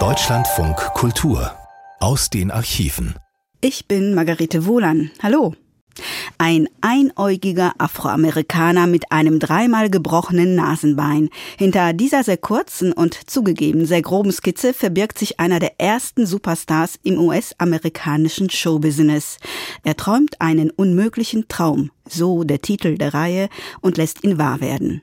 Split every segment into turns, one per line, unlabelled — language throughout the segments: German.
Deutschlandfunk Kultur aus den Archiven.
Ich bin Margarete Wohlan. Hallo. Ein einäugiger Afroamerikaner mit einem dreimal gebrochenen Nasenbein. Hinter dieser sehr kurzen und zugegeben sehr groben Skizze verbirgt sich einer der ersten Superstars im US-amerikanischen Showbusiness. Er träumt einen unmöglichen Traum, so der Titel der Reihe, und lässt ihn wahr werden.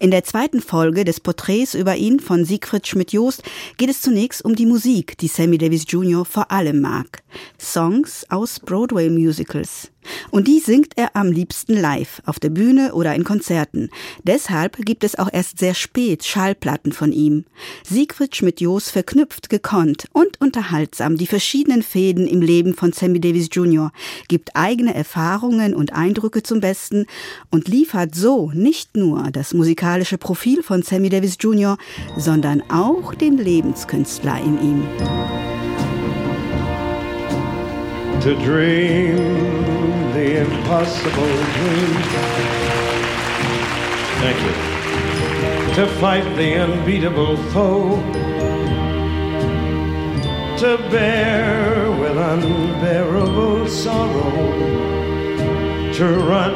In der zweiten Folge des Porträts über ihn von Siegfried Schmidt-Jost geht es zunächst um die Musik, die Sammy Davis Jr. vor allem mag. Songs aus Broadway-Musicals. Und die singt er am liebsten live, auf der Bühne oder in Konzerten. Deshalb gibt es auch erst sehr spät Schallplatten von ihm. Siegfried Schmidt-Jos verknüpft gekonnt und unterhaltsam die verschiedenen Fäden im Leben von Sammy Davis Jr., gibt eigene Erfahrungen und Eindrücke zum Besten und liefert so nicht nur das musikalische Profil von Sammy Davis Jr., sondern auch den Lebenskünstler in ihm.
To dream impossible dream. Thank you. To fight the unbeatable foe. To bear with unbearable sorrow. To run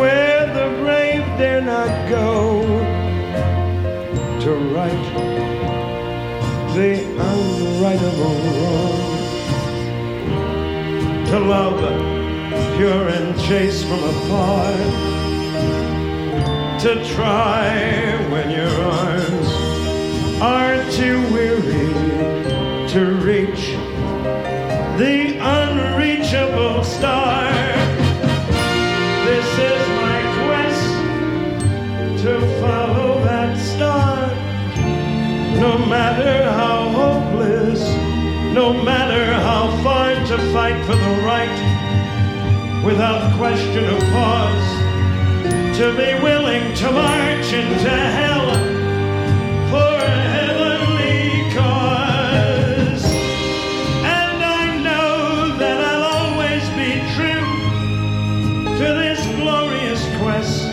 where the brave dare not go. To right the unrightable wrong to love pure and chase from afar to try when your arms are too weary to reach the unreachable star. This is my quest to follow that star. No matter how hopeless no matter how far to fight for the without question or pause to be willing to march into hell for a heavenly cause. And I know that I'll always be true to this glorious quest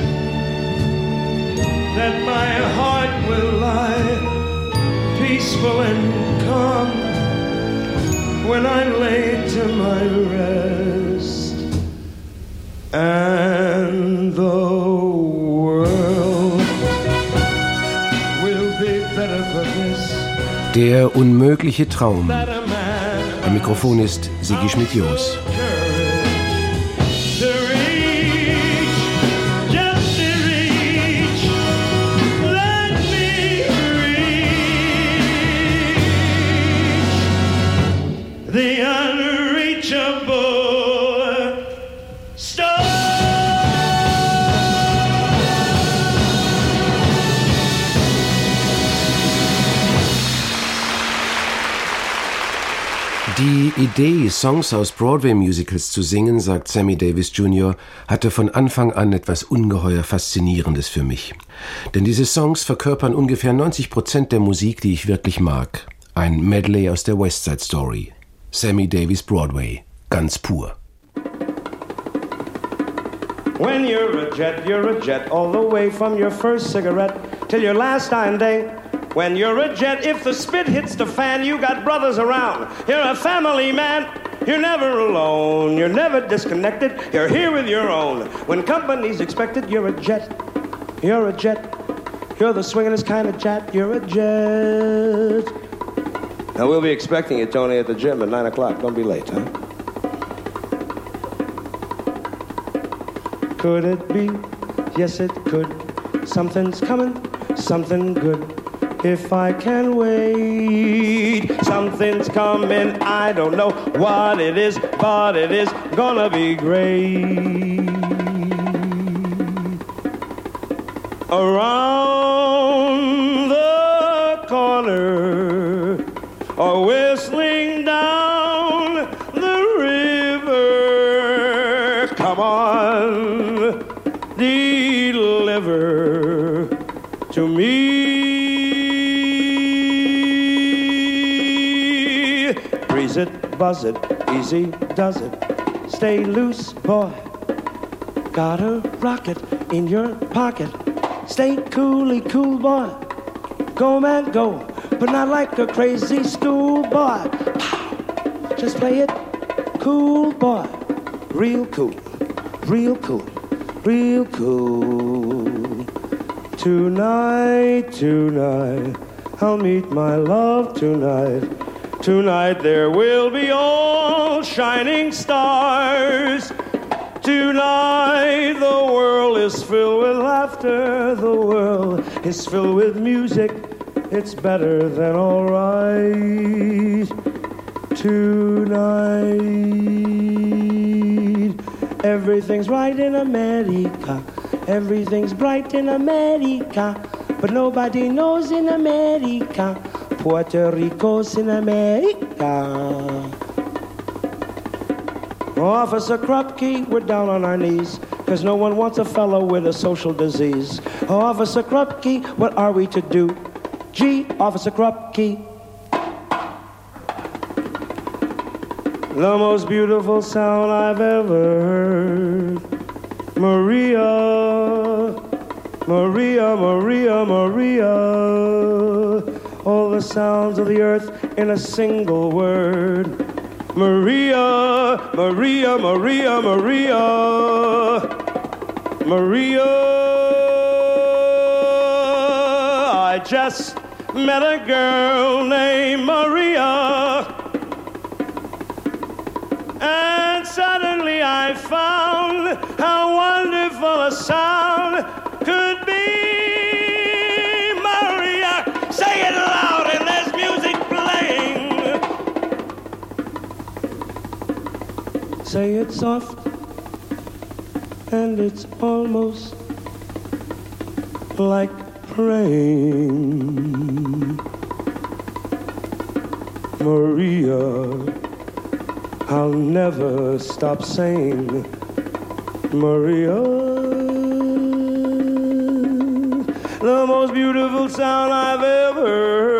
that my heart will lie peaceful and calm when I'm laid to my and the world will be better for this.
Der unmögliche Traum. Am Mikrofon ist Sigi Schmidt-Jos. Die Idee, Songs aus Broadway-Musicals zu singen, sagt Sammy Davis Jr., hatte von Anfang an etwas ungeheuer Faszinierendes für mich. Denn diese Songs verkörpern ungefähr 90 Prozent der Musik, die ich wirklich mag. Ein Medley aus der West Side Story. Sammy Davis Broadway. Ganz pur.
When you're a jet, you're a jet all the way from your first cigarette till your last dying day. When you're a jet, if the spit hits the fan, you got brothers around. You're a family man. You're never alone. You're never disconnected. You're here with your own. When company's expected, you're a jet. You're a jet. You're the swingin'est kind of jet. You're a jet. Now we'll be expecting you, Tony, at the gym at 9 o'clock. Don't be late, huh? Could it be? Yes, it could. Something's coming, something good if I can wait. Something's coming, I don't know what it is, but it is gonna be great. Around buzz it, easy does it. Stay loose, boy. Got a rocket in your pocket. Stay coolly cool, boy. Go, man, go, but not like a crazy schoolboy. Just play it cool, boy. Real cool, real cool, real cool. Tonight, tonight, I'll meet my love tonight. Tonight there will be all shining stars. Tonight the world is filled with laughter, the world is filled with music. It's better than alright. Tonight everything's right in America. Everything's bright in America. But nobody knows in America Puerto Rico's in America. Officer Krupke, we're down on our knees, cause no one wants a fellow with a social disease. Officer Krupke, what are we to do? Gee, Officer Krupke. The most beautiful sound I've ever heard. Maria, Maria, Maria, Maria the sounds of the earth in a single word. Maria, Maria, Maria, Maria, Maria. I just met a girl named Maria. And suddenly I found how wonderful a sound could be. Say it soft, and it's almost like praying. Maria, I'll never stop saying, Maria, the most beautiful sound I've ever heard.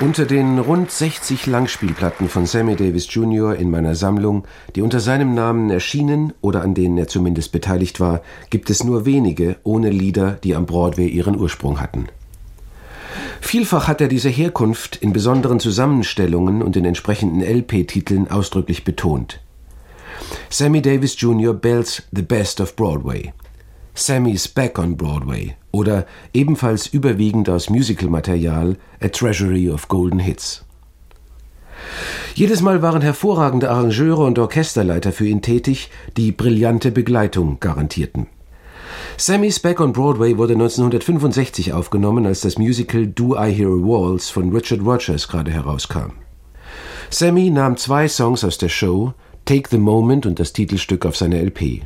Unter den rund 60 Langspielplatten von Sammy Davis Jr. in meiner Sammlung, die unter seinem Namen erschienen oder an denen er zumindest beteiligt war, gibt es nur wenige ohne Lieder, die am Broadway ihren Ursprung hatten. Vielfach hat er diese Herkunft in besonderen Zusammenstellungen und in entsprechenden LP-Titeln ausdrücklich betont. Sammy Davis Jr. bells The Best of Broadway. Sammy's Back on Broadway oder ebenfalls überwiegend aus Musicalmaterial A Treasury of Golden Hits. Jedes Mal waren hervorragende Arrangeure und Orchesterleiter für ihn tätig, die brillante Begleitung garantierten. Sammy's Back on Broadway wurde 1965 aufgenommen, als das Musical Do I Hear a Waltz von Richard Rogers gerade herauskam. Sammy nahm zwei Songs aus der Show, Take the Moment und das Titelstück auf seine LP.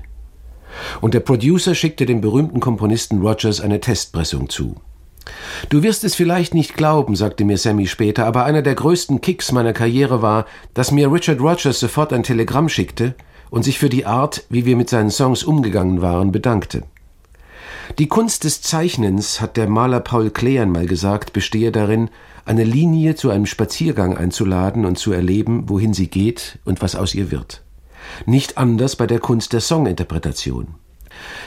Und der Producer schickte dem berühmten Komponisten Rogers eine Testpressung zu. Du wirst es vielleicht nicht glauben, sagte mir Sammy später, aber einer der größten Kicks meiner Karriere war, dass mir Richard Rogers sofort ein Telegramm schickte und sich für die Art, wie wir mit seinen Songs umgegangen waren, bedankte. Die Kunst des Zeichnens, hat der Maler Paul Kläan mal gesagt, bestehe darin, eine Linie zu einem Spaziergang einzuladen und zu erleben, wohin sie geht und was aus ihr wird. Nicht anders bei der Kunst der Songinterpretation.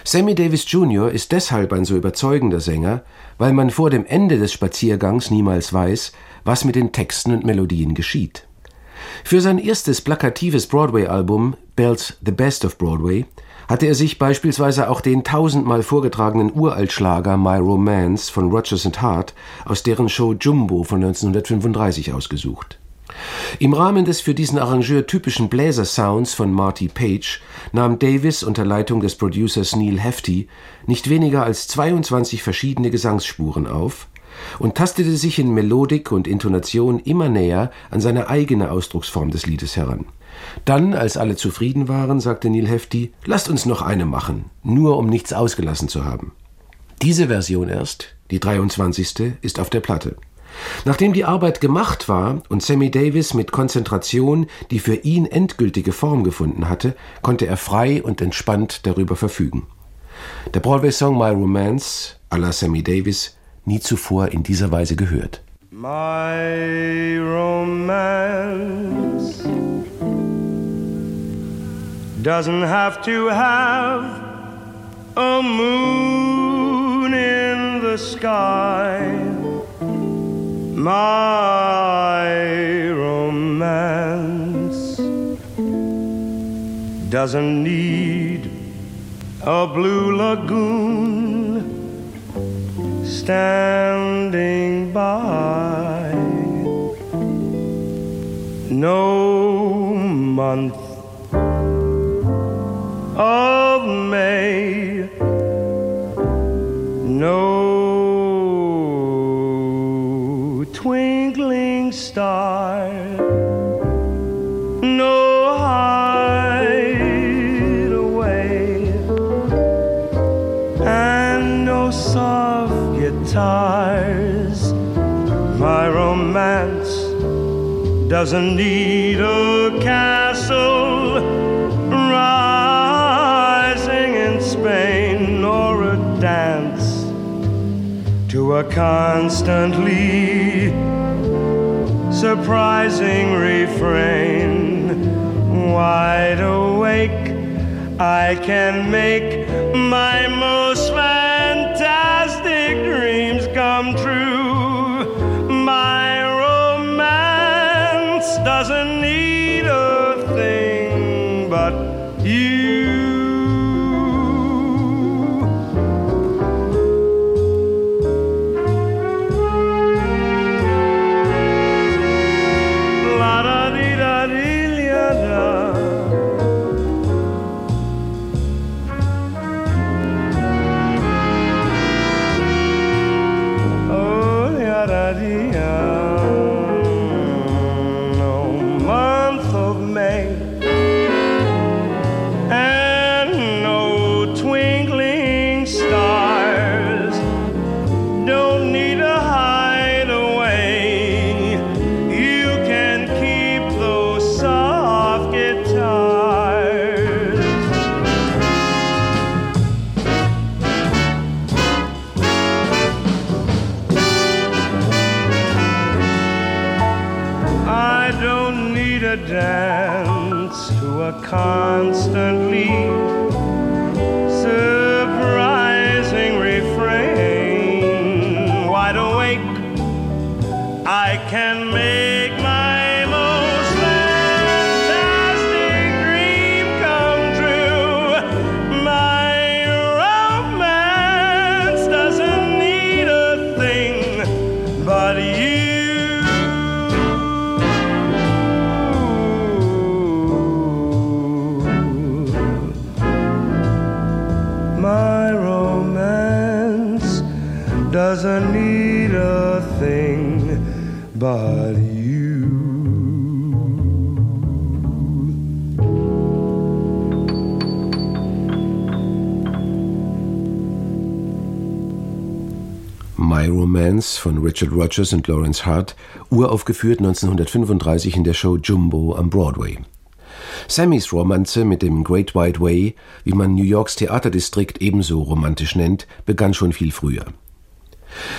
Sammy Davis Jr. ist deshalb ein so überzeugender Sänger, weil man vor dem Ende des Spaziergangs niemals weiß, was mit den Texten und Melodien geschieht. Für sein erstes plakatives Broadway-Album Bells The Best of Broadway hatte er sich beispielsweise auch den tausendmal vorgetragenen Uraltschlager My Romance von Rogers and Hart aus deren Show Jumbo von 1935 ausgesucht. Im Rahmen des für diesen Arrangeur typischen Bläsersounds von Marty Page nahm Davis unter Leitung des Producers Neil Hefti nicht weniger als 22 verschiedene Gesangsspuren auf und tastete sich in Melodik und Intonation immer näher an seine eigene Ausdrucksform des Liedes heran. Dann, als alle zufrieden waren, sagte Neil Hefti, lasst uns noch eine machen, nur um nichts ausgelassen zu haben. Diese Version erst, die 23. ist auf der Platte. Nachdem die Arbeit gemacht war und Sammy Davis mit Konzentration die für ihn endgültige Form gefunden hatte, konnte er frei und entspannt darüber verfügen. Der Broadway-Song My Romance à la Sammy Davis nie zuvor in dieser Weise gehört.
My romance doesn't have to have a moon in the sky. My romance doesn't need a blue lagoon standing by. No month of May, no doesn't need a castle rising in Spain nor a dance to a constantly surprising refrain. Wide awake, I can make my most My Romance
von Richard Rogers und Lawrence Hart, uraufgeführt 1935 in der Show Jumbo am Broadway. Sammys Romanze mit dem Great White Way, wie man New Yorks Theaterdistrikt ebenso romantisch nennt, begann schon viel früher.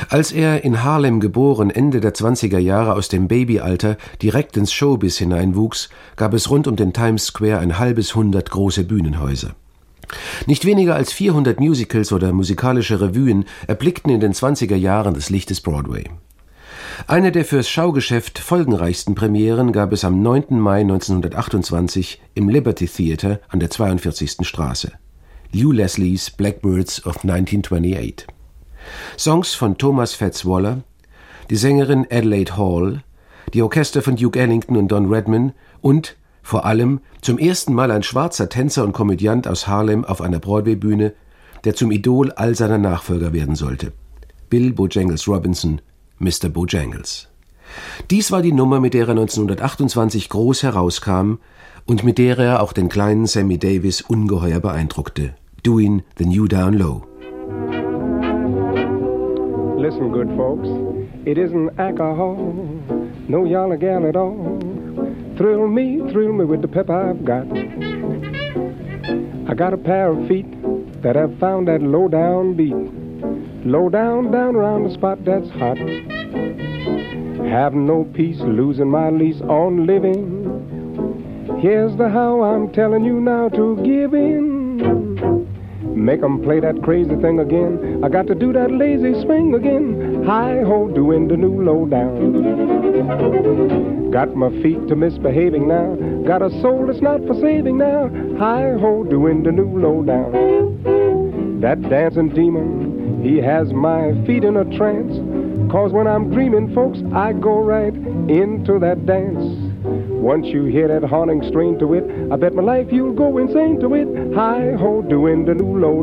Als er in Harlem geboren Ende der 20er Jahre aus dem Babyalter direkt ins Showbiz hineinwuchs, gab es rund um den Times Square ein halbes Hundert große Bühnenhäuser. Nicht weniger als 400 Musicals oder musikalische Revuen erblickten in den 20er Jahren das Licht des Broadway. Eine der fürs Schaugeschäft folgenreichsten Premieren gab es am 9. Mai 1928 im Liberty Theater an der 42. Straße. Lew Leslies Blackbirds of 1928. Songs von Thomas Fats Waller, die Sängerin Adelaide Hall, die Orchester von Duke Ellington und Don Redman und vor allem zum ersten Mal ein schwarzer Tänzer und Komödiant aus Harlem auf einer Broadway-Bühne, der zum Idol all seiner Nachfolger werden sollte. Bill Bojangles Robinson, Mr. Bojangles. Dies war die Nummer, mit der er 1928 groß herauskam und mit der er auch den kleinen Sammy Davis ungeheuer beeindruckte. Doing the New Down Low.
Listen, good folks. It isn't alcohol, no yalla gal at all. Thrill me, thrill me with the pep I've got. I got a pair of feet that have found that low down beat. Low down, down around the spot that's hot. Have no peace, losing my lease on living. Here's the how I'm telling you now to give in. Make 'em play that crazy thing again. I got to do that lazy swing again. Hi ho, doing the new low down. Got my feet to misbehaving now. Got a soul that's not for saving now. Hi ho, doing the new low down. That dancing demon, he has my feet in a trance. Cause when I'm dreaming, folks, I go right into that dance. Once you hear that haunting strain to it, I bet my life you'll go insane to it. Hi ho, doing the new low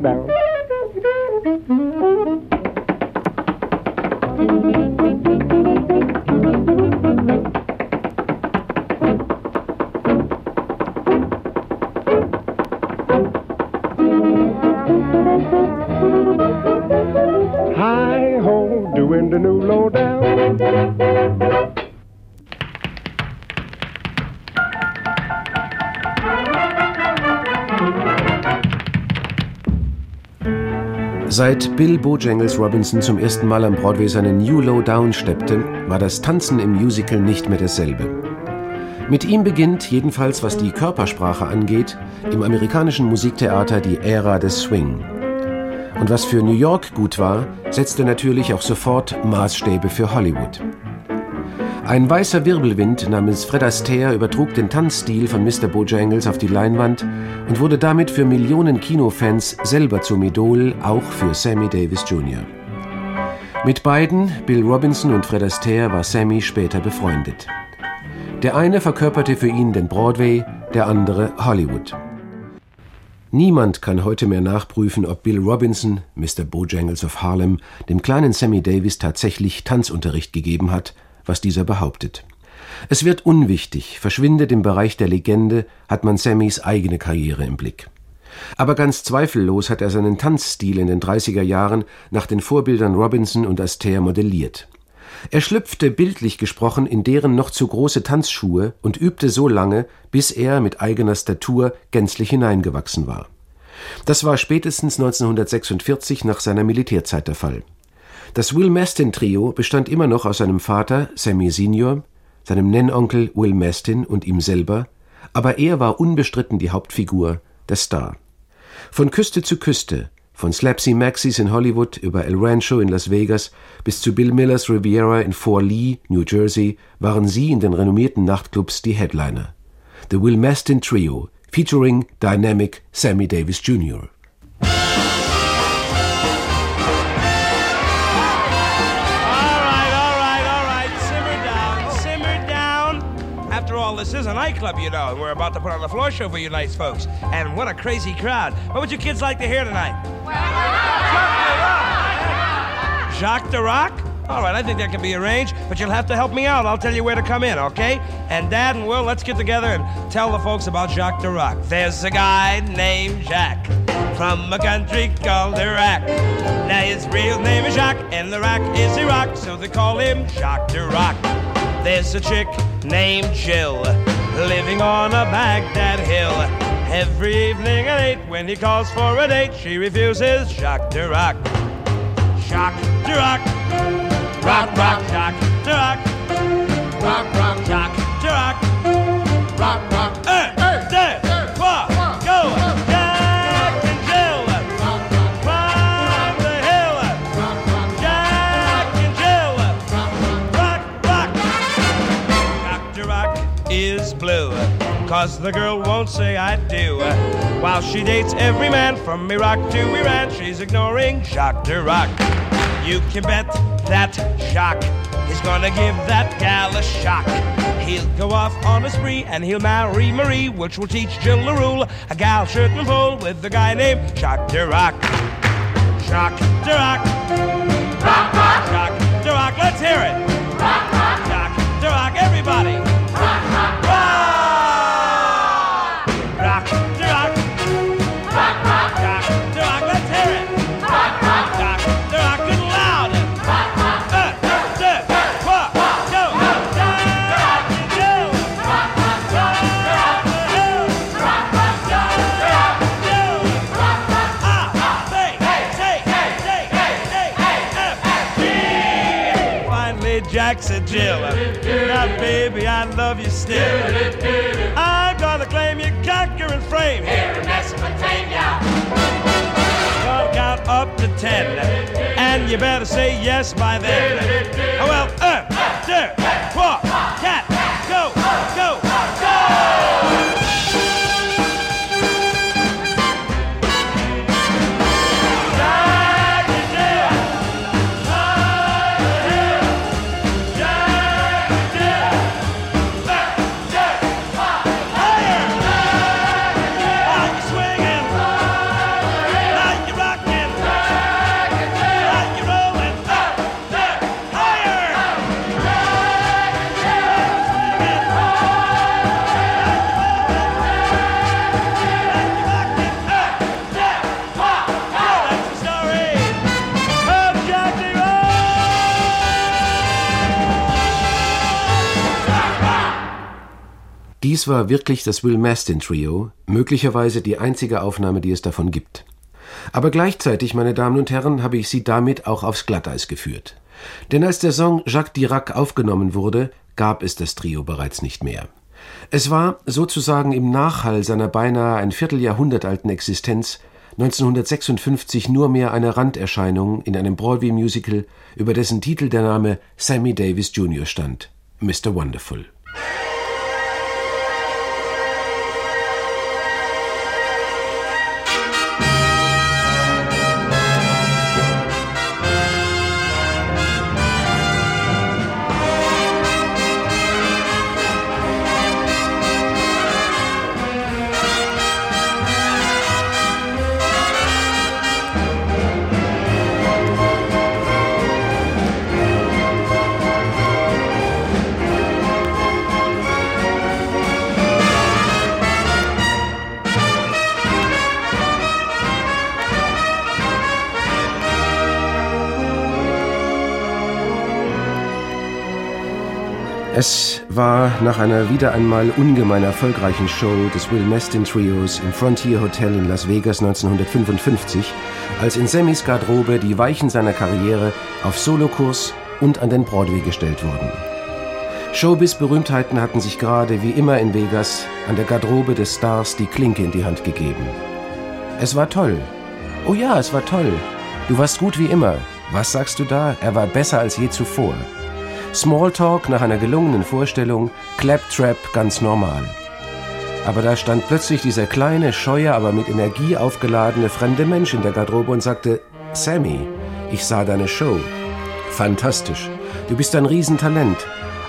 Seit Bill Bojangles Robinson zum ersten Mal am Broadway seinen New Low Down steppte, war das Tanzen im Musical nicht mehr dasselbe. Mit ihm beginnt, jedenfalls was die Körpersprache angeht, im amerikanischen Musiktheater die Ära des Swing. Und was für New York gut war, setzte natürlich auch sofort Maßstäbe für Hollywood. Ein weißer Wirbelwind namens Fred Astaire übertrug den Tanzstil von Mr. Bojangles auf die Leinwand und wurde damit für Millionen Kinofans selber zum Idol, auch für Sammy Davis Jr. Mit beiden, Bill Robinson und Fred Astaire, war Sammy später befreundet. Der eine verkörperte für ihn den Broadway, der andere Hollywood. Niemand kann heute mehr nachprüfen, ob Bill Robinson, Mr. Bojangles of Harlem, dem kleinen Sammy Davis tatsächlich Tanzunterricht gegeben hat, was dieser behauptet. Es wird unwichtig, verschwindet im Bereich der Legende, hat man Sammys eigene Karriere im Blick. Aber ganz zweifellos hat er seinen Tanzstil in den 30er Jahren nach den Vorbildern Robinson und Astaire modelliert. Er schlüpfte bildlich gesprochen in deren noch zu große Tanzschuhe und übte so lange, bis er mit eigener Statur gänzlich hineingewachsen war. Das war spätestens 1946 nach seiner Militärzeit der Fall. Das Will Mastin Trio bestand immer noch aus seinem Vater Sammy Senior, seinem Nennonkel Will Mastin und ihm selber, aber er war unbestritten die Hauptfigur, der Star. Von Küste zu Küste, von Slapsy Maxis in Hollywood über El Rancho in Las Vegas bis zu Bill Millers Riviera in Fort Lee, New Jersey, waren sie in den renommierten Nachtclubs die Headliner. The Will Mastin Trio, featuring Dynamic Sammy Davis Jr.
is a nightclub, you know, and we're about to put on a floor show for you nice folks. And what a crazy crowd. What would you kids like to hear tonight? Jacques de Rock? All right, I think that can be arranged, but you'll have to help me out. I'll tell you where to come in, okay? And Dad and Will, let's get together and tell the folks about Jacques de Rock. There's a guy named Jacques from a country called Iraq. Now his real name is Jacques, and the Rock is Iraq, so they call him Jacques de Rock. There's a chick named Jill living on a Baghdad hill. Every evening at eight, when he calls for a date, she refuses. Jacques de Rock, Jacques de Rock, rock, rock, Jacques de Rock, rock, Jacques de Rock, rock, rock. Cause the girl won't say I do. While she dates every man from Iraq to Iran, she's ignoring Jacques de Rock. You can bet that Jacques is gonna give that gal a shock. He'll go off on a spree and he'll marry Marie, which will teach Jill the rule. A gal shouldn't fool with a guy named Jacques de Rock. Jacques rock. Jacques de Rock, let's hear it. Said, Jill, now baby, I love you still. I'm gonna claim you conquering frame here in Mesopotamia. Gonna count up to ten, and you better say yes by then. Oh, well, uh, there, walk,
Dies war wirklich das Will Mastin Trio, möglicherweise die einzige Aufnahme, die es davon gibt. Aber gleichzeitig, meine Damen und Herren, habe ich Sie damit auch aufs Glatteis geführt. Denn als der Song Jacques Dirac aufgenommen wurde, gab es das Trio bereits nicht mehr. Es war sozusagen im Nachhall seiner beinahe ein Vierteljahrhundert alten Existenz 1956 nur mehr eine Randerscheinung in einem Broadway-Musical, über dessen Titel der Name Sammy Davis Jr. stand, Mr. Wonderful. Es war nach einer wieder einmal ungemein erfolgreichen Show des Will Mestin Trios im Frontier Hotel in Las Vegas 1955, als in Sammys Garderobe die Weichen seiner Karriere auf Solokurs und an den Broadway gestellt wurden. Showbiz-Berühmtheiten hatten sich gerade wie immer in Vegas an der Garderobe des Stars die Klinke in die Hand gegeben. Es war toll. Oh ja, es war toll. Du warst gut wie immer. Was sagst du da? Er war besser als je zuvor. Smalltalk nach einer gelungenen Vorstellung, Claptrap ganz normal. Aber da stand plötzlich dieser kleine, scheue, aber mit Energie aufgeladene fremde Mensch in der Garderobe und sagte, Sammy, ich sah deine Show. Fantastisch. Du bist ein Riesentalent.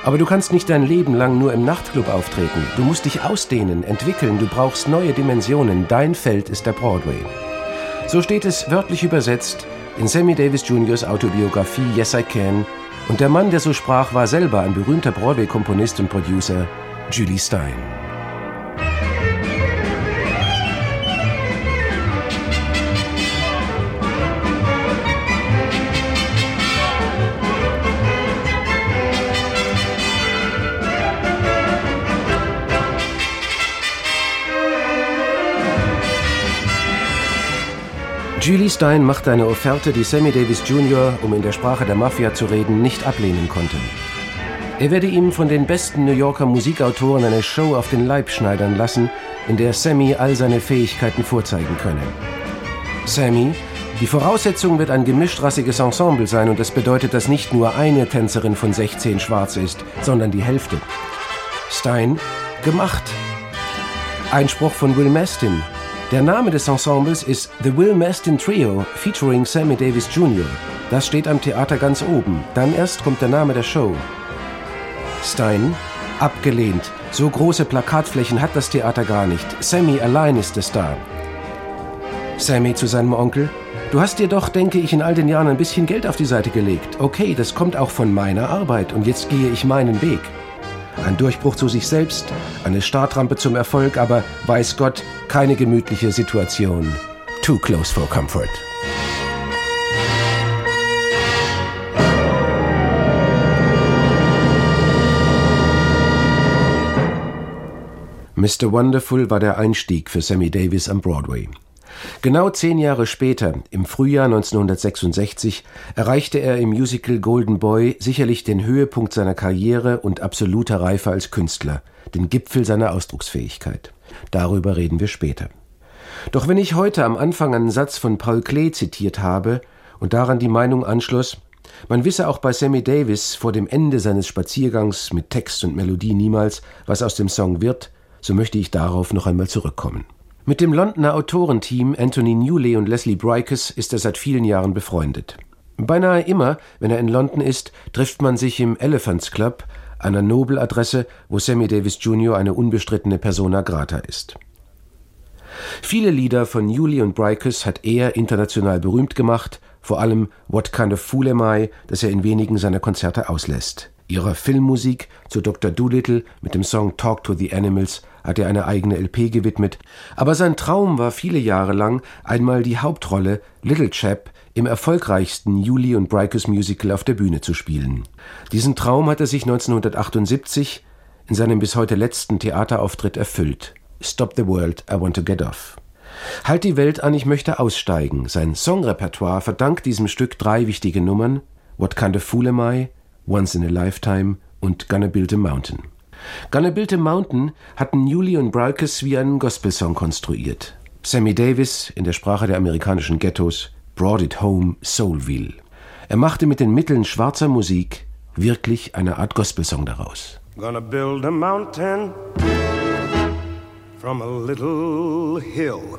Aber du kannst nicht dein Leben lang nur im Nachtclub auftreten. Du musst dich ausdehnen, entwickeln, du brauchst neue Dimensionen. Dein Feld ist der Broadway. So steht es wörtlich übersetzt in Sammy Davis Jr.'s Autobiografie Yes I Can und der Mann, der so sprach, war selber ein berühmter Broadway-Komponist und Producer, Julie Stein. Julie Stein machte eine Offerte, die Sammy Davis Jr., um in der Sprache der Mafia zu reden, nicht ablehnen konnte. Er werde ihm von den besten New Yorker Musikautoren eine Show auf den Leib schneidern lassen, in der Sammy all seine Fähigkeiten vorzeigen könne. Sammy, die Voraussetzung wird ein gemischtrassiges Ensemble sein und das bedeutet, dass nicht nur eine Tänzerin von 16 schwarz ist, sondern die Hälfte. Stein, gemacht. Einspruch von Will Mastin, der Name des Ensembles ist The Will Mastin Trio featuring Sammy Davis Jr. Das steht am Theater ganz oben. Dann erst kommt der Name der Show. Stein, abgelehnt. So große Plakatflächen hat das Theater gar nicht. Sammy allein ist der Star. Sammy zu seinem Onkel. Du hast dir doch, denke ich, in all den Jahren ein bisschen Geld auf die Seite gelegt. Okay, das kommt auch von meiner Arbeit und jetzt gehe ich meinen Weg. Ein Durchbruch zu sich selbst, eine Startrampe zum Erfolg, aber weiß Gott, keine gemütliche Situation. Too close for comfort. Mr. Wonderful war der Einstieg für Sammy Davis am Broadway. Genau zehn Jahre später, im Frühjahr 1966, erreichte er im Musical Golden Boy sicherlich den Höhepunkt seiner Karriere und absoluter Reife als Künstler, den Gipfel seiner Ausdrucksfähigkeit. Darüber reden wir später. Doch wenn ich heute am Anfang einen Satz von Paul Klee zitiert habe und daran die Meinung anschloss, man wisse auch bei Sammy Davis vor dem Ende seines Spaziergangs mit Text und Melodie niemals, was aus dem Song wird, so möchte ich darauf noch einmal zurückkommen. Mit dem Londoner Autorenteam Anthony Newley und Leslie Brikes ist er seit vielen Jahren befreundet. Beinahe immer, wenn er in London ist, trifft man sich im Elephants Club, einer Nobeladresse, wo Sammy Davis Jr. eine unbestrittene Persona grata ist. Viele Lieder von Newley und Brikes hat er international berühmt gemacht, vor allem What Kind of Fool Am I, das er in wenigen seiner Konzerte auslässt. Ihrer Filmmusik zu Dr. Doolittle mit dem Song Talk to the Animals hat er eine eigene LP gewidmet, aber sein Traum war viele Jahre lang, einmal die Hauptrolle Little Chap im erfolgreichsten Julie und Brikes Musical auf der Bühne zu spielen. Diesen Traum hat er sich 1978 in seinem bis heute letzten Theaterauftritt erfüllt. Stop the World, I Want to Get Off. Halt die Welt an, ich möchte aussteigen. Sein Songrepertoire verdankt diesem Stück drei wichtige Nummern: What Kind of Fool Am I, Once in a Lifetime und Gonna Build a Mountain. Gonna Build a Mountain hatten Newley und Bralkes wie einen Gospelsong konstruiert. Sammy Davis, in der Sprache der amerikanischen Ghettos, brought it home Soulville. Er machte mit den Mitteln schwarzer Musik wirklich eine Art Gospelsong daraus.
Gonna build a mountain from a little hill.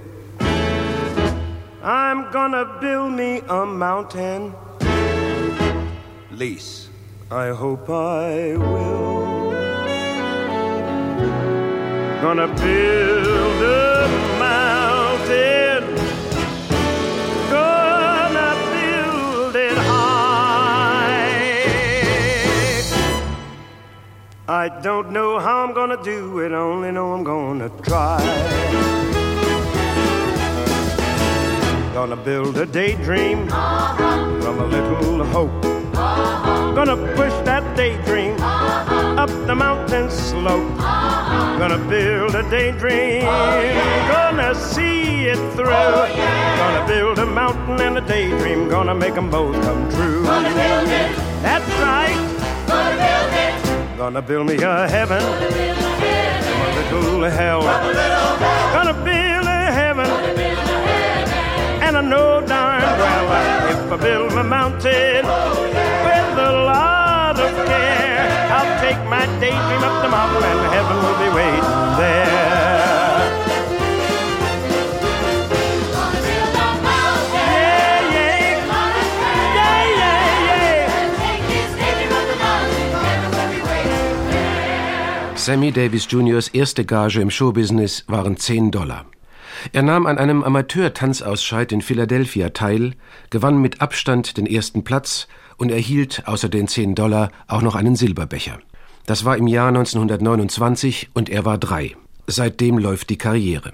I'm gonna build me a mountain. Lease, I hope I will. Gonna build a mountain. Gonna build it high. I don't know how I'm gonna do it, only know I'm gonna try. Gonna build a daydream from a little hope. Gonna push that daydream up the mountain slope. Gonna build a daydream. Gonna see it through. Gonna build a mountain and a daydream. Gonna make them both come true. Gonna build it. That's right. Gonna build it. Gonna build me a heaven. From a little hell. Gonna build a heaven. And I know darn well if I build my mountain oh, with a lot care, I'll take my daydream up mountain and heaven will be waiting there.
Sammy Davis Jr.'s erste Gage im Showbusiness waren 10 Dollar. Er nahm an einem Amateur-Tanzausscheid in Philadelphia teil, gewann mit Abstand den ersten Platz und erhielt außer den 10 Dollar auch noch einen Silberbecher. Das war im Jahr 1929 und er war drei. Seitdem läuft die Karriere.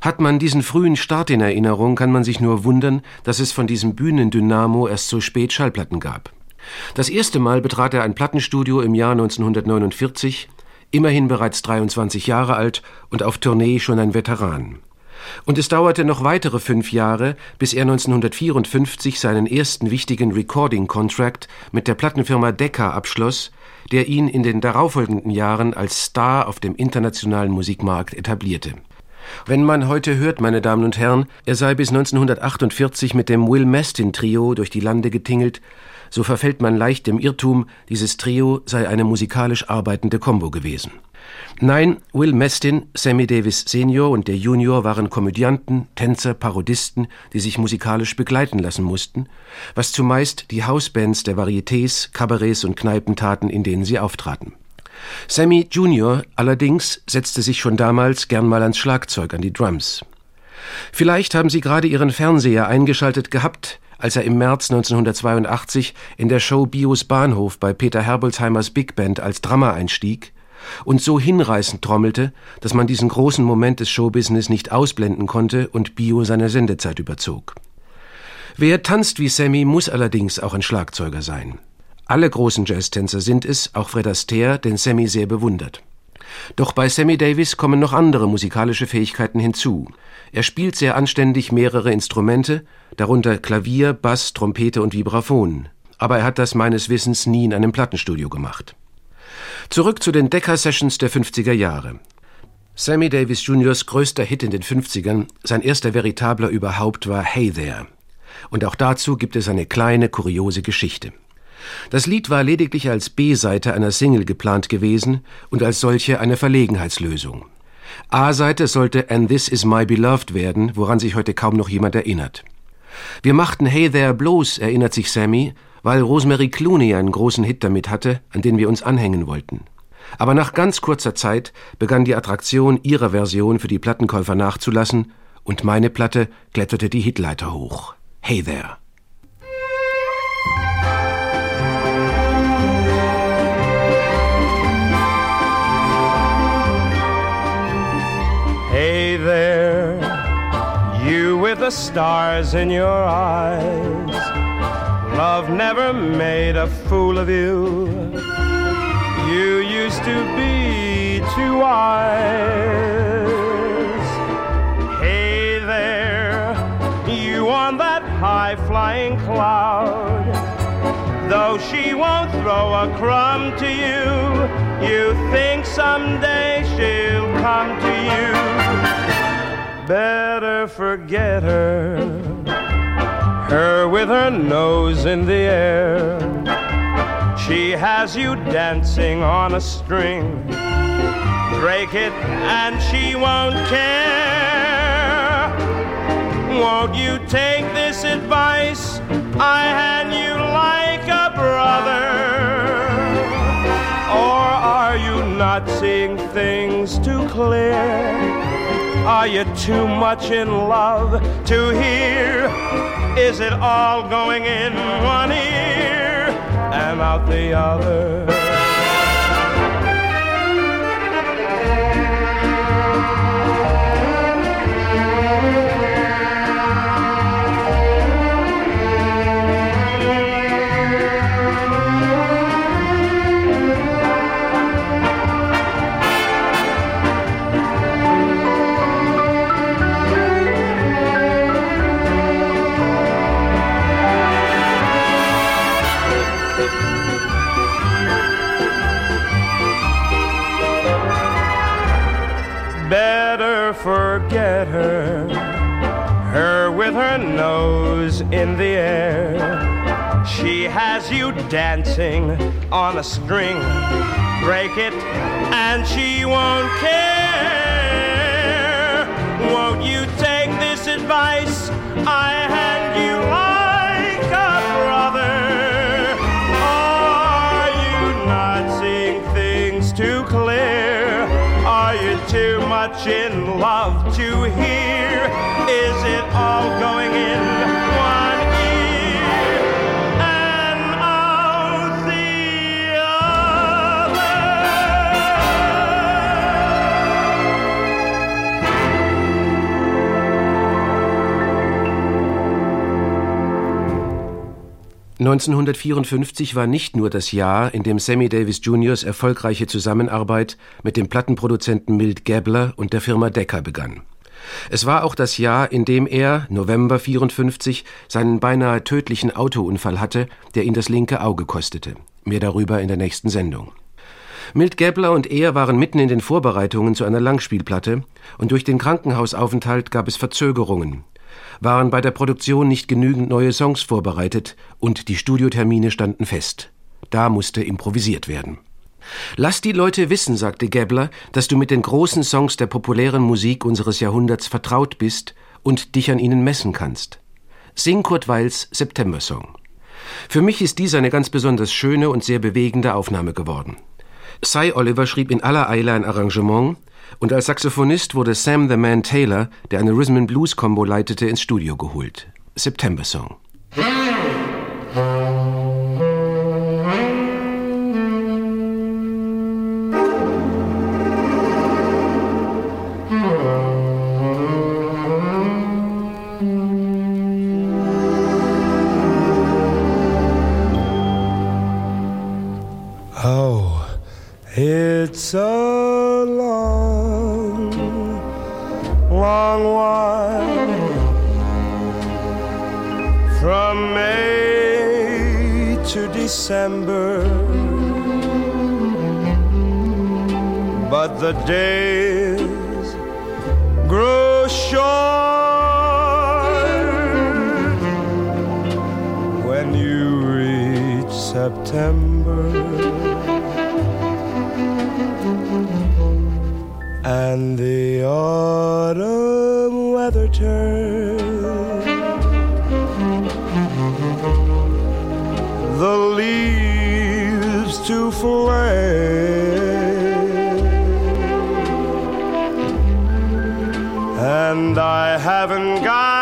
Hat man diesen frühen Start in Erinnerung, kann man sich nur wundern, dass es von diesem Bühnendynamo erst so spät Schallplatten gab. Das erste Mal betrat er ein Plattenstudio im Jahr 1949, immerhin bereits 23 Jahre alt und auf Tournee schon ein Veteran. Und es dauerte noch weitere fünf Jahre, bis er 1954 seinen ersten wichtigen Recording-Contract mit der Plattenfirma Decca abschloss, der ihn in den darauffolgenden Jahren als Star auf dem internationalen Musikmarkt etablierte. Wenn man heute hört, meine Damen und Herren, er sei bis 1948 mit dem Will Mestin Trio durch die Lande getingelt, so verfällt man leicht dem Irrtum, dieses Trio sei eine musikalisch arbeitende Combo gewesen. Nein, Will Mestin, Sammy Davis Senior und der Junior waren Komödianten, Tänzer, Parodisten, die sich musikalisch begleiten lassen mussten, was zumeist die Hausbands der Varietés, Kabarets und Kneipen taten, in denen sie auftraten. Sammy Junior allerdings setzte sich schon damals gern mal ans Schlagzeug, an die Drums. Vielleicht haben Sie gerade Ihren Fernseher eingeschaltet gehabt, als er im März 1982 in der Show Bios Bahnhof bei Peter Herbolzheimers Big Band als Drummer einstieg und so hinreißend trommelte, dass man diesen großen Moment des Showbusiness nicht ausblenden konnte und Bio seine Sendezeit überzog. Wer tanzt wie Sammy, muss allerdings auch ein Schlagzeuger sein. Alle großen Jazztänzer sind es, auch Fred Astaire, den Sammy sehr bewundert. Doch bei Sammy Davis kommen noch andere musikalische Fähigkeiten hinzu. Er spielt sehr anständig mehrere Instrumente, darunter Klavier, Bass, Trompete und Vibraphon. Aber er hat das meines Wissens nie in einem Plattenstudio gemacht. Zurück zu den Decca-Sessions der 50er Jahre. Sammy Davis Jr.'s größter Hit in den 50ern, sein erster veritabler überhaupt war Hey There. Und auch dazu gibt es eine kleine, kuriose Geschichte. Das Lied war lediglich als B-Seite einer Single geplant gewesen und als solche eine Verlegenheitslösung. A-Seite sollte And This Is My Beloved werden, woran sich heute kaum noch jemand erinnert. Wir machten Hey There bloß, erinnert sich Sammy, weil Rosemary Clooney einen großen Hit damit hatte, an den wir uns anhängen wollten. Aber nach ganz kurzer Zeit begann die Attraktion ihrer Version für die Plattenkäufer nachzulassen und meine Platte kletterte die Hitleiter hoch. Hey There.
Hey there, you with the stars in your eyes. Love never made a fool of you. You used to be too wise. Hey there, you on that high flying cloud. Though she won't throw a crumb to you, you think someday she'll come to you. Better forget her, her with her nose in the air. She has you dancing on a string. Break it and she won't care. Won't you take this advice I hand you like a brother? Or are you not seeing things too clear? Are you too much in love to hear? Is it all going in one ear and out the other? Nose in the air. She has you dancing on a string. Break it, and she won't care. Won't you take this advice I hand you like a brother? Are you not seeing things too clear? Are you too much in love to hear? Is it all going in
1954 war nicht nur das Jahr, in dem Sammy Davis Jr.'s erfolgreiche Zusammenarbeit mit dem Plattenproduzenten Milt Gabler und der Firma Decca begann. Es war auch das Jahr, in dem er, November 54, seinen beinahe tödlichen Autounfall hatte, der ihn das linke Auge kostete. Mehr darüber in der nächsten Sendung. Milt Gabler und er waren mitten in den Vorbereitungen zu einer Langspielplatte und durch den Krankenhausaufenthalt gab es Verzögerungen. Waren bei der Produktion nicht genügend neue Songs vorbereitet und die Studiotermine standen fest. Da musste improvisiert werden. Lass die Leute wissen, sagte Gabler, dass du mit den großen Songs der populären Musik unseres Jahrhunderts vertraut bist und dich an ihnen messen kannst. Sing Kurt Weils September-Song. Für mich ist dies eine ganz besonders schöne und sehr bewegende Aufnahme geworden. Cy Oliver schrieb in aller Eile ein Arrangement und als Saxophonist wurde Sam the Man Taylor, der eine Rhythm and Blues Combo leitete, ins Studio geholt. September Song.
The days grow short when you reach September. And the autumn weather turns the leaves to flame and I haven't got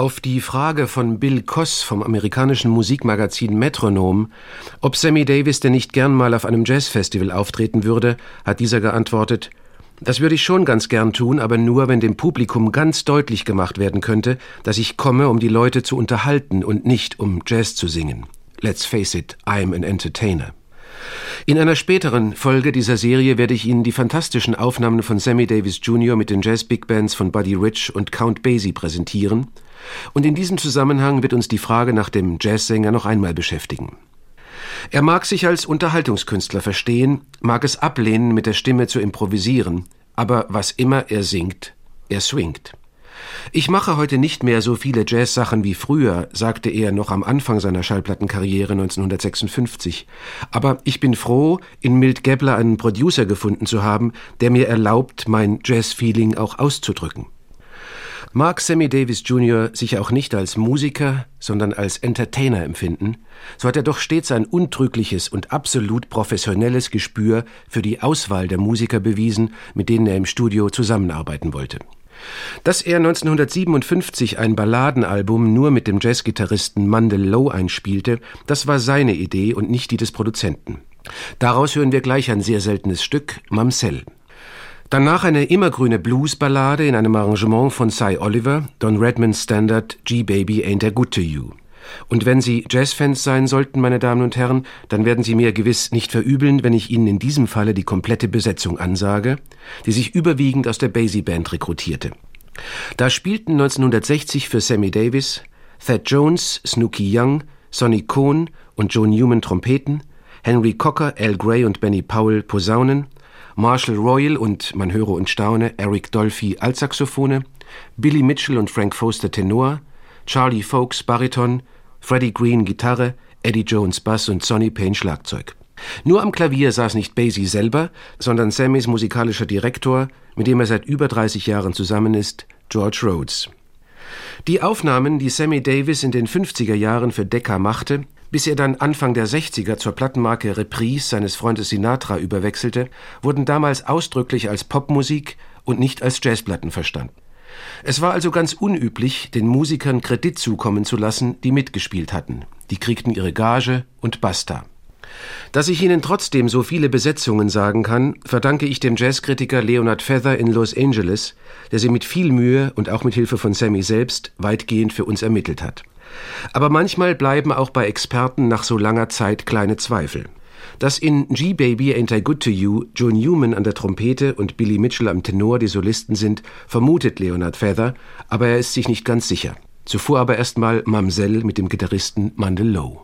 Auf die Frage von Bill Koss vom amerikanischen Musikmagazin Metronome, ob Sammy Davis denn nicht gern mal auf einem Jazzfestival auftreten würde, hat dieser geantwortet, das würde ich schon ganz gern tun, aber nur, wenn dem Publikum ganz deutlich gemacht werden könnte, dass ich komme, um die Leute zu unterhalten und nicht um Jazz zu singen. Let's face it, I'm an entertainer. In einer späteren Folge dieser Serie werde ich Ihnen die fantastischen Aufnahmen von Sammy Davis Jr. mit den Jazz-Big Bands von Buddy Rich und Count Basie präsentieren. Und in diesem Zusammenhang wird uns die Frage nach dem Jazzsänger noch einmal beschäftigen. Er mag sich als Unterhaltungskünstler verstehen, mag es ablehnen, mit der Stimme zu improvisieren, aber was immer er singt, er swingt. Ich mache heute nicht mehr so viele Jazzsachen wie früher, sagte er noch am Anfang seiner Schallplattenkarriere 1956. Aber ich bin froh, in Milt Gebler einen Producer gefunden zu haben, der mir erlaubt, mein Jazz-Feeling auch auszudrücken. Mag Sammy Davis Jr. sich auch nicht als Musiker, sondern als Entertainer empfinden, so hat er doch stets ein untrügliches und absolut professionelles Gespür für die Auswahl der Musiker bewiesen, mit denen er im Studio zusammenarbeiten wollte. Dass er 1957 ein Balladenalbum nur mit dem Jazzgitarristen Mandel Lowe einspielte, das war seine Idee und nicht die des Produzenten. Daraus hören wir gleich ein sehr seltenes Stück, Mamsell. Danach eine immergrüne Bluesballade in einem Arrangement von Cy Oliver, Don Redmond's Standard G-Baby Ain't I Good to You. Und wenn Sie Jazzfans sein sollten, meine Damen und Herren, dann werden Sie mir gewiss nicht verübeln, wenn ich Ihnen in diesem Falle die komplette Besetzung ansage, die sich überwiegend aus der Basie Band rekrutierte. Da spielten 1960 für Sammy Davis, Thad Jones, Snooky Young, Sonny Cohn und Joe Newman Trompeten, Henry Cocker, Al Gray und Benny Powell Posaunen, Marshall Royal und, man höre und staune, Eric Dolphy Altsaxophone, Billy Mitchell und Frank Foster Tenor, Charlie Folks Bariton, Freddie Green Gitarre, Eddie Jones Bass und Sonny Payne Schlagzeug. Nur am Klavier saß nicht Basie selber, sondern Sammys musikalischer Direktor, mit dem er seit über 30 Jahren zusammen ist, George Rhodes. Die Aufnahmen, die Sammy Davis in den 50er Jahren für Decca machte, bis er dann Anfang der 60er zur Plattenmarke Reprise seines Freundes Sinatra überwechselte, wurden damals ausdrücklich als Popmusik und nicht als Jazzplatten verstanden. Es war also ganz unüblich, den Musikern Kredit zukommen zu lassen, die mitgespielt hatten. Die kriegten ihre Gage und basta. Dass ich Ihnen trotzdem so viele Besetzungen sagen kann, verdanke ich dem Jazzkritiker Leonard Feather in Los Angeles, der sie mit viel Mühe und auch mit Hilfe von Sammy selbst weitgehend für uns ermittelt hat. Aber manchmal bleiben auch bei Experten nach so langer Zeit kleine Zweifel. Dass in G-Baby Ain't I Good to You Joe Newman an der Trompete und Billy Mitchell am Tenor die Solisten sind, vermutet Leonard Feather, aber er ist sich nicht ganz sicher. Zuvor aber erstmal Mamselle mit dem Gitarristen Mandel Lowe.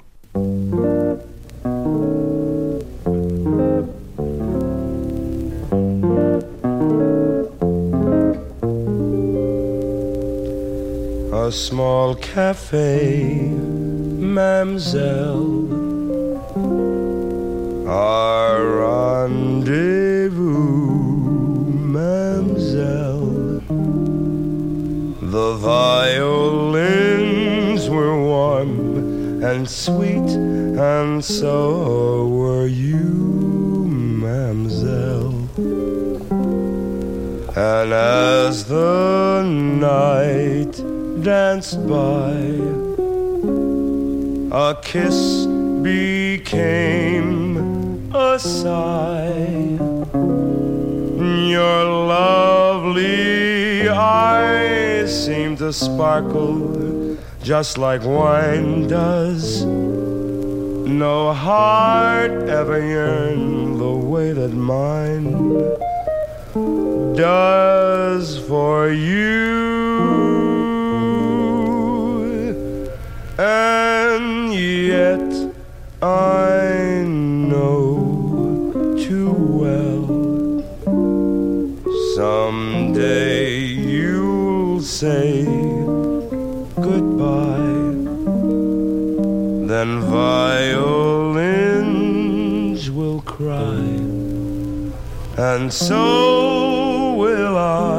A small cafe, Mamselle. Our rendezvous, Mamselle. The violins were warm and sweet, and so were you, Mamselle. And as the night danced by, a kiss became a sigh. Your lovely eyes seem to sparkle just like wine does. No heart ever yearned the way that mine does for you. And yet I know too well someday you'll say goodbye. Then violins will cry, and so will I,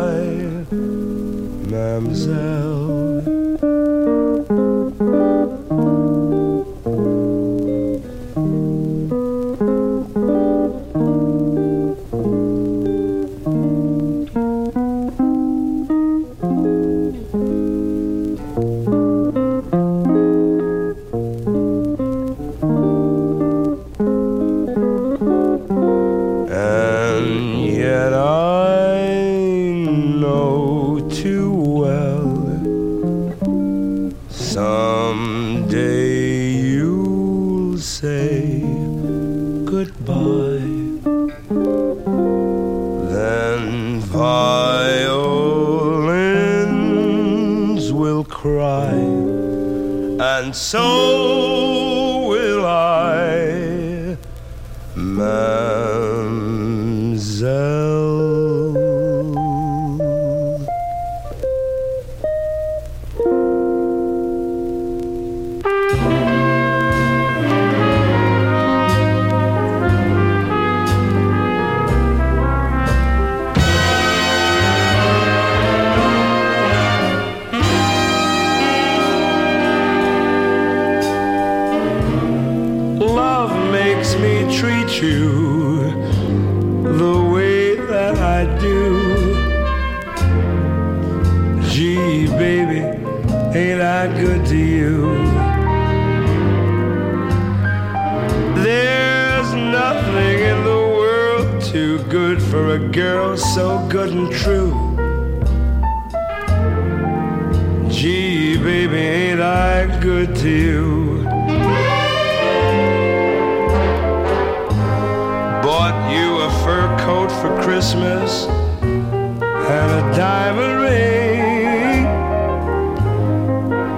for Christmas and a diamond ring.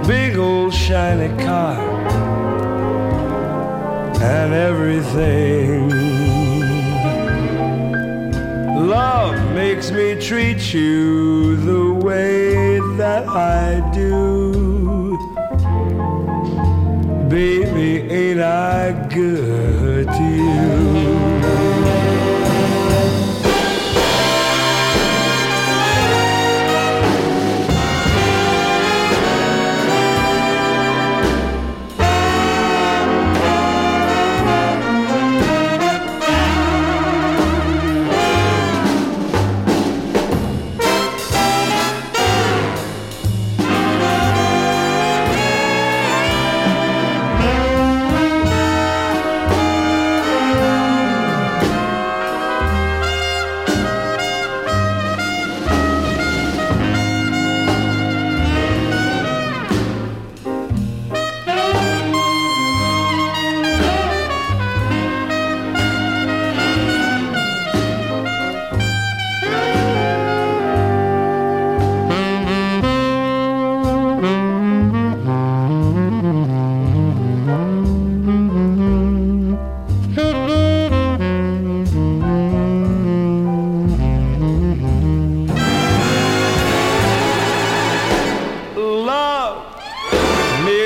Big old shiny car and everything. Love makes me treat you the way that I do. Baby, ain't I good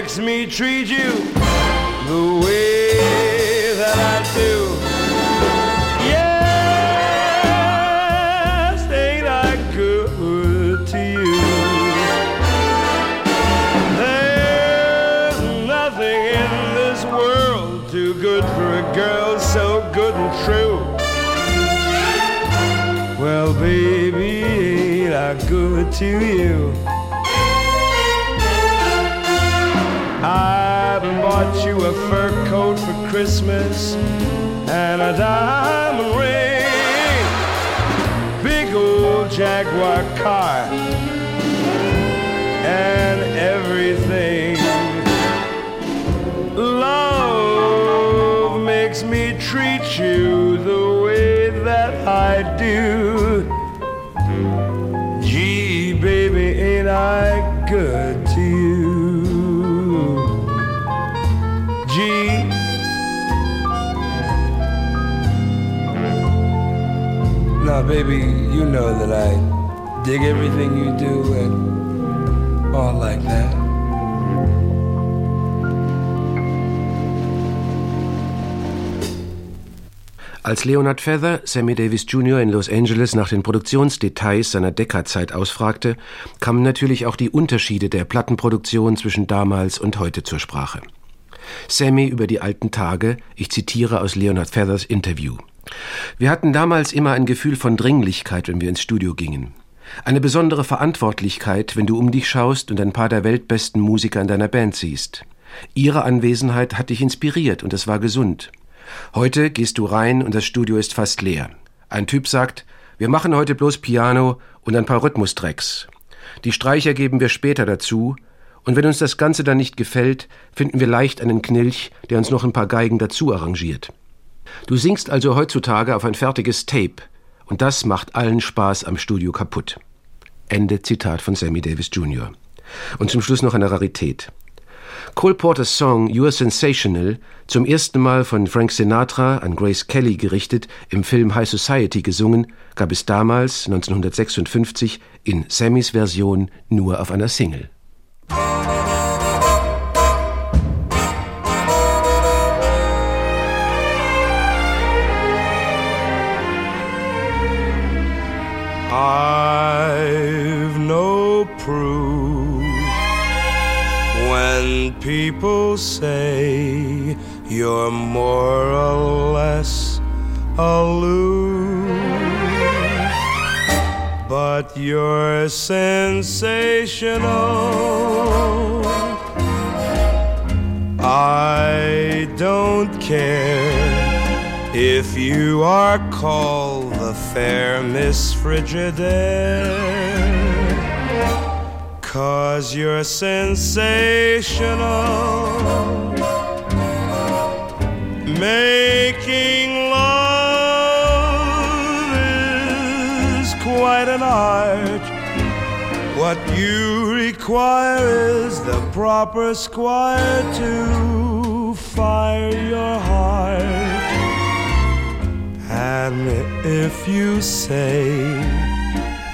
makes me treat you the way that I do. Yes, ain't I good to you? There's nothing in this world too good for a girl so good and true. Well, baby, ain't I good to you? Bought you a fur coat for Christmas and a diamond ring, big old Jaguar car, and everything. Love makes me treat you the way that I do. Baby, you know that I dig everything you do and all like that.
Als Leonard Feather Sammy Davis Jr. in Los Angeles nach den Produktionsdetails seiner Decca-Zeit ausfragte, kamen natürlich auch die Unterschiede der Plattenproduktion zwischen damals und heute zur Sprache. Sammy über die alten Tage, ich zitiere aus Leonard Feathers Interview. Wir hatten damals immer ein Gefühl von Dringlichkeit, wenn wir ins Studio gingen. Eine besondere Verantwortlichkeit, wenn du um dich schaust und ein paar der weltbesten Musiker in deiner Band siehst. Ihre Anwesenheit hat dich inspiriert und es war gesund. Heute gehst du rein und das Studio ist fast leer. Ein Typ sagt, wir machen heute bloß Piano und ein paar Rhythmustracks. Die Streicher geben wir später dazu, und wenn uns das Ganze dann nicht gefällt, finden wir leicht einen Knilch, der uns noch ein paar Geigen dazu arrangiert. Du singst also heutzutage auf ein fertiges Tape, und das macht allen Spaß am Studio kaputt. Ende Zitat von Sammy Davis Jr. Und zum Schluss noch eine Rarität. Cole Porters Song You're Sensational, zum ersten Mal von Frank Sinatra an Grace Kelly gerichtet, im Film High Society gesungen, gab es damals, 1956, in Sammys Version nur auf einer Single.
People say you're more or less aloof, but you're sensational. I don't care if you are called the fair Miss Frigidaire, cause you're sensational. Making love is quite an art. What you require is the proper squire to fire your heart. And if you say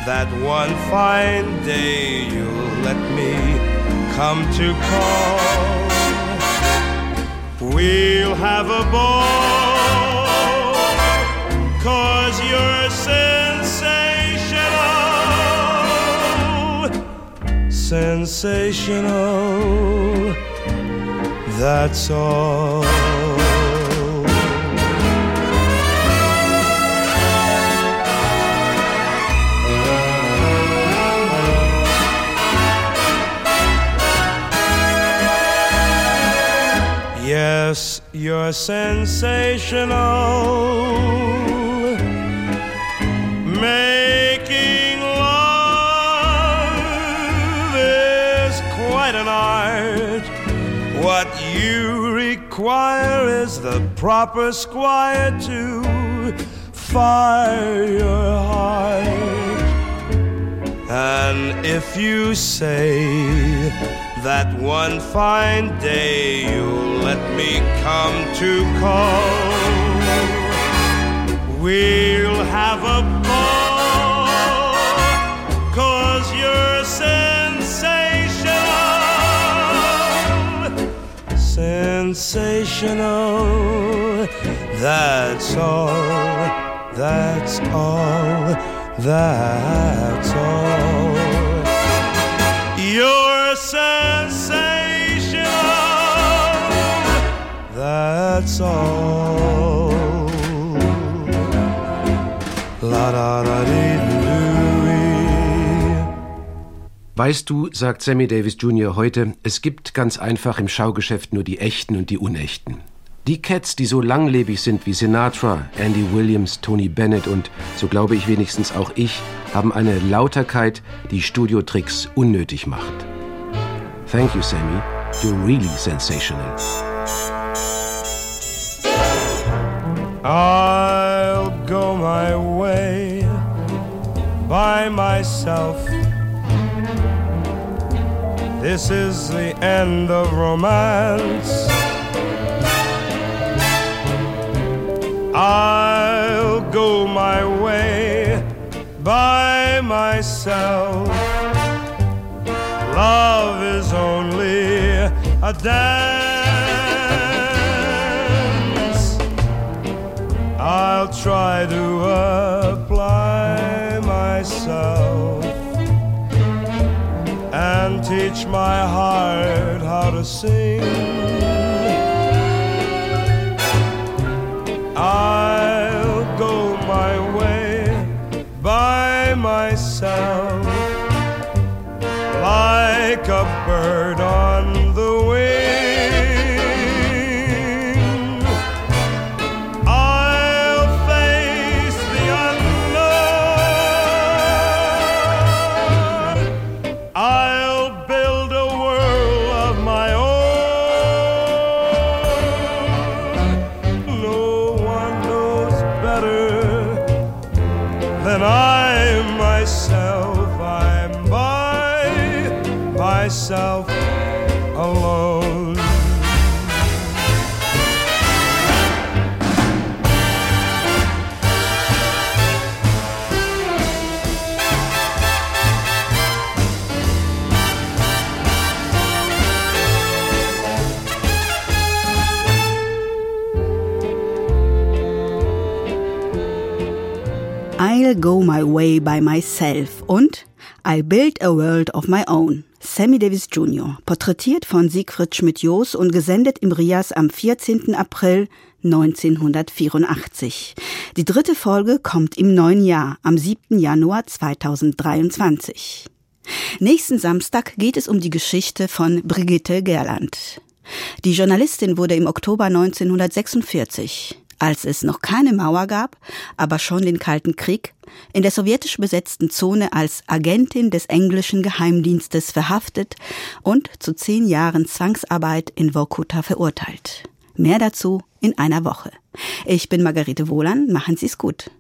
that one fine day you'll let me come to call, we'll have a ball, cause you're sensational, sensational, that's all. Yes, you're sensational. Making love is quite an art. What you require is the proper squire to fire your heart. And if you say that one fine day you'll let me come to call. We'll have a ball, cause you're sensational. Sensational, that's all, that's all, that's all. Sensational. That's all. La da da dee
Weißt du, sagt Sammy Davis Jr. heute, es gibt ganz einfach im Schaugeschäft nur die echten und die unechten. Die Cats, die so langlebig sind wie Sinatra, Andy Williams, Tony Bennett und, so glaube ich wenigstens auch ich, haben eine Lauterkeit, die Studiotricks unnötig macht. Thank you, Sammy. You're really sensational.
I'll go my way by myself. This is the end of romance. I'll go my way by myself. Love is only a dance. I'll try to apply myself and teach my heart how to sing. I'll go my way by myself like a bird on
I'll Go My Way by Myself und I Build a World of My Own. Sammy Davis Jr., porträtiert von Siegfried Schmidt-Jos und gesendet im Rias am 14. April 1984. Die dritte Folge kommt im neuen Jahr, am 7. Januar 2023. Nächsten Samstag geht es um die Geschichte von Brigitte Gerland. Die Journalistin wurde im Oktober 1946 als es noch keine Mauer gab, aber schon den Kalten Krieg, in der sowjetisch besetzten Zone als Agentin des englischen Geheimdienstes verhaftet und zu zehn Jahren Zwangsarbeit in Vorkuta verurteilt. Mehr dazu in einer Woche. Ich bin Margarete Wohlan, machen Sie's gut.